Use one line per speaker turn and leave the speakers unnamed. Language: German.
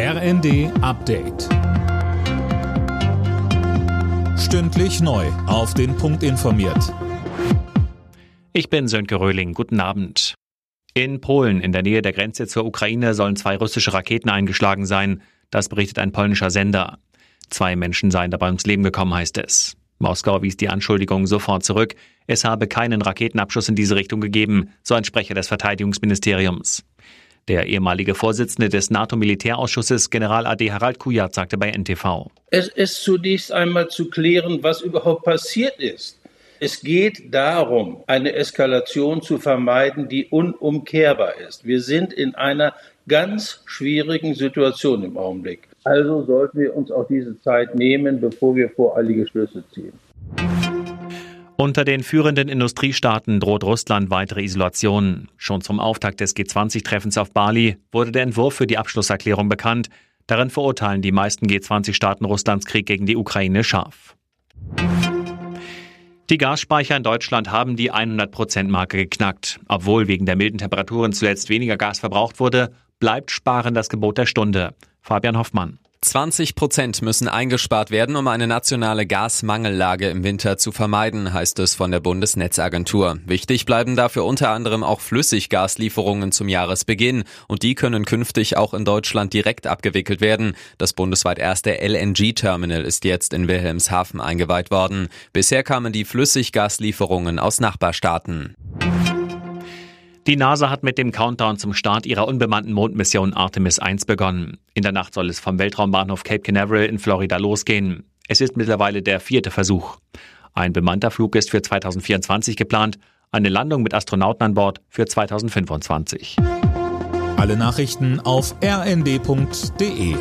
RND Update. Stündlich neu. Auf den Punkt informiert.
Ich bin Sönke Röhling. Guten Abend. In Polen, in der Nähe der Grenze zur Ukraine, sollen zwei russische Raketen eingeschlagen sein. Das berichtet ein polnischer Sender. Zwei Menschen seien dabei ums Leben gekommen, heißt es. Moskau wies die Anschuldigung sofort zurück. Es habe keinen Raketenabschuss in diese Richtung gegeben, so ein Sprecher des Verteidigungsministeriums. Der ehemalige Vorsitzende des NATO-Militärausschusses, General AD Harald Kujat, sagte bei NTV.
Es ist zunächst einmal zu klären, was überhaupt passiert ist. Es geht darum, eine Eskalation zu vermeiden, die unumkehrbar ist. Wir sind in einer ganz schwierigen Situation im Augenblick. Also sollten wir uns auch diese Zeit nehmen, bevor wir voreilige Schlüsse ziehen.
Unter den führenden Industriestaaten droht Russland weitere Isolation. Schon zum Auftakt des G20-Treffens auf Bali wurde der Entwurf für die Abschlusserklärung bekannt. Darin verurteilen die meisten G20-Staaten Russlands Krieg gegen die Ukraine scharf. Die Gasspeicher in Deutschland haben die 100%-Marke geknackt. Obwohl wegen der milden Temperaturen zuletzt weniger Gas verbraucht wurde, bleibt Sparen das Gebot der Stunde. Fabian Hoffmann.
20 Prozent müssen eingespart werden, um eine nationale Gasmangellage im Winter zu vermeiden, heißt es von der Bundesnetzagentur. Wichtig bleiben dafür unter anderem auch Flüssiggaslieferungen zum Jahresbeginn und die können künftig auch in Deutschland direkt abgewickelt werden. Das bundesweit erste LNG-Terminal ist jetzt in Wilhelmshaven eingeweiht worden. Bisher kamen die Flüssiggaslieferungen aus Nachbarstaaten.
Die NASA hat mit dem Countdown zum Start ihrer unbemannten Mondmission Artemis 1 begonnen. In der Nacht soll es vom Weltraumbahnhof Cape Canaveral in Florida losgehen. Es ist mittlerweile der vierte Versuch. Ein bemannter Flug ist für 2024 geplant, eine Landung mit Astronauten an Bord für 2025.
Alle Nachrichten auf rnd.de